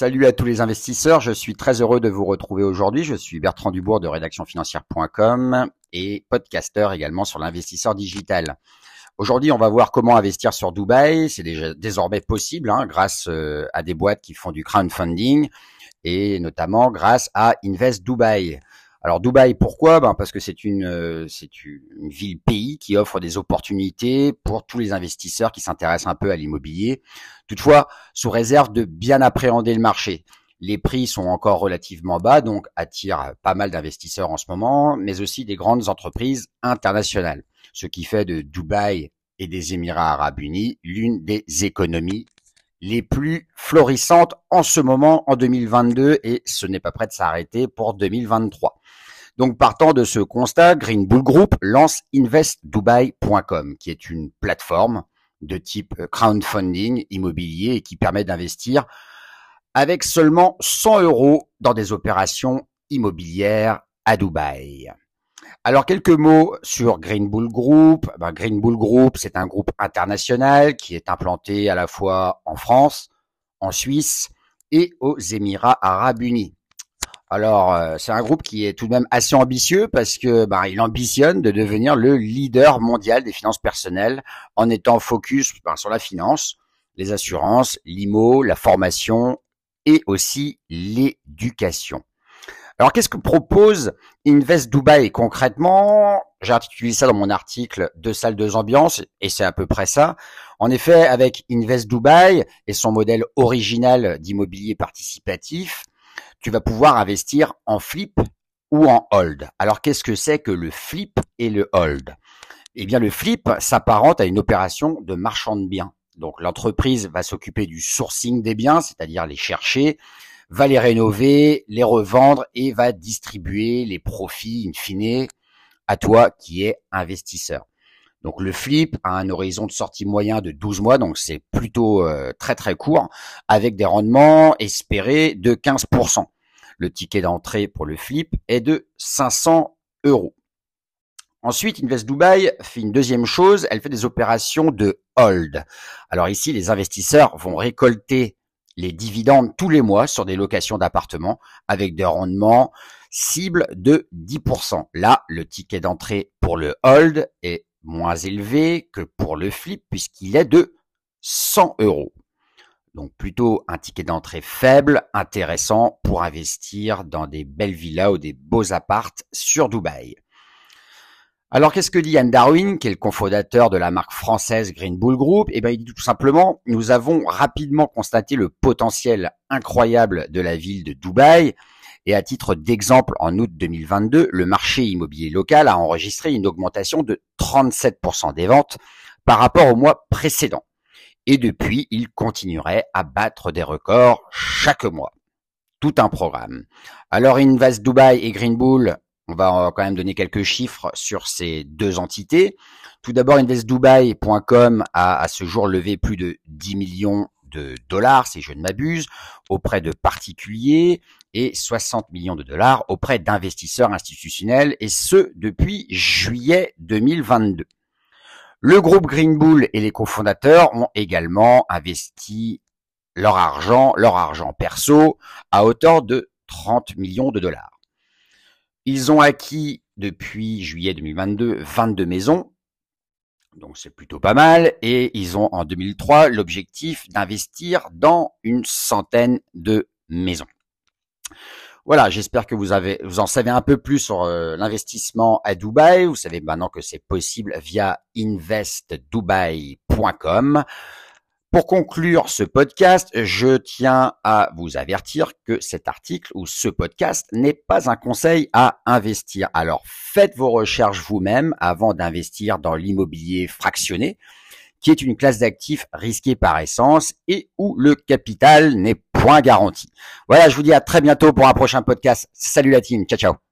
Salut à tous les investisseurs, je suis très heureux de vous retrouver aujourd'hui. Je suis Bertrand Dubourg de rédactionfinancière.com et podcasteur également sur l'investisseur digital. Aujourd'hui, on va voir comment investir sur Dubaï. C'est désormais possible hein, grâce euh, à des boîtes qui font du crowdfunding et notamment grâce à Invest Dubaï. Alors Dubaï, pourquoi? Ben Parce que c'est une, euh, c'est une ville-pays qui offre des opportunités pour tous les investisseurs qui s'intéressent un peu à l'immobilier. Toutefois, sous réserve de bien appréhender le marché. Les prix sont encore relativement bas, donc attirent pas mal d'investisseurs en ce moment, mais aussi des grandes entreprises internationales. Ce qui fait de Dubaï et des Émirats arabes unis l'une des économies les plus florissantes en ce moment en 2022 et ce n'est pas prêt de s'arrêter pour 2023. Donc partant de ce constat, Green Bull Group lance investdubai.com qui est une plateforme de type crowdfunding immobilier et qui permet d'investir avec seulement 100 euros dans des opérations immobilières à Dubaï. Alors quelques mots sur Green Bull Group. Ben, Green Bull Group, c'est un groupe international qui est implanté à la fois en France, en Suisse et aux Émirats Arabes Unis. Alors euh, c'est un groupe qui est tout de même assez ambitieux parce que ben, il ambitionne de devenir le leader mondial des finances personnelles en étant focus ben, sur la finance, les assurances, l'IMO, la formation et aussi l'éducation. Alors, qu'est-ce que propose Invest Dubai concrètement? J'ai articulé ça dans mon article Deux salles, deux ambiances, et c'est à peu près ça. En effet, avec Invest Dubai et son modèle original d'immobilier participatif, tu vas pouvoir investir en flip ou en hold. Alors, qu'est-ce que c'est que le flip et le hold? Eh bien, le flip s'apparente à une opération de marchand de biens. Donc, l'entreprise va s'occuper du sourcing des biens, c'est-à-dire les chercher, va les rénover, les revendre et va distribuer les profits in fine à toi qui es investisseur. Donc le flip a un horizon de sortie moyen de 12 mois, donc c'est plutôt euh, très très court, avec des rendements espérés de 15%. Le ticket d'entrée pour le flip est de 500 euros. Ensuite, Invest Dubai fait une deuxième chose, elle fait des opérations de hold. Alors ici, les investisseurs vont récolter les dividendes tous les mois sur des locations d'appartements avec des rendements cibles de 10%. Là, le ticket d'entrée pour le hold est moins élevé que pour le flip puisqu'il est de 100 euros. Donc plutôt un ticket d'entrée faible, intéressant pour investir dans des belles villas ou des beaux appartes sur Dubaï. Alors qu'est-ce que dit Yann Darwin, qui est le cofondateur de la marque française Green Bull Group? Eh bien, il dit tout simplement, nous avons rapidement constaté le potentiel incroyable de la ville de Dubaï. Et à titre d'exemple, en août 2022, le marché immobilier local a enregistré une augmentation de 37% des ventes par rapport au mois précédent. Et depuis, il continuerait à battre des records chaque mois. Tout un programme. Alors Invest Dubai et Green Bull on va quand même donner quelques chiffres sur ces deux entités. Tout d'abord, investdubai.com a à ce jour levé plus de 10 millions de dollars, si je ne m'abuse, auprès de particuliers et 60 millions de dollars auprès d'investisseurs institutionnels, et ce depuis juillet 2022. Le groupe Green Bull et les cofondateurs ont également investi leur argent, leur argent perso, à hauteur de 30 millions de dollars. Ils ont acquis depuis juillet 2022 22 maisons, donc c'est plutôt pas mal, et ils ont en 2003 l'objectif d'investir dans une centaine de maisons. Voilà, j'espère que vous avez, vous en savez un peu plus sur euh, l'investissement à Dubaï. Vous savez maintenant que c'est possible via investdubai.com. Pour conclure ce podcast, je tiens à vous avertir que cet article ou ce podcast n'est pas un conseil à investir. Alors faites vos recherches vous-même avant d'investir dans l'immobilier fractionné, qui est une classe d'actifs risquée par essence et où le capital n'est point garanti. Voilà, je vous dis à très bientôt pour un prochain podcast. Salut la team, ciao ciao.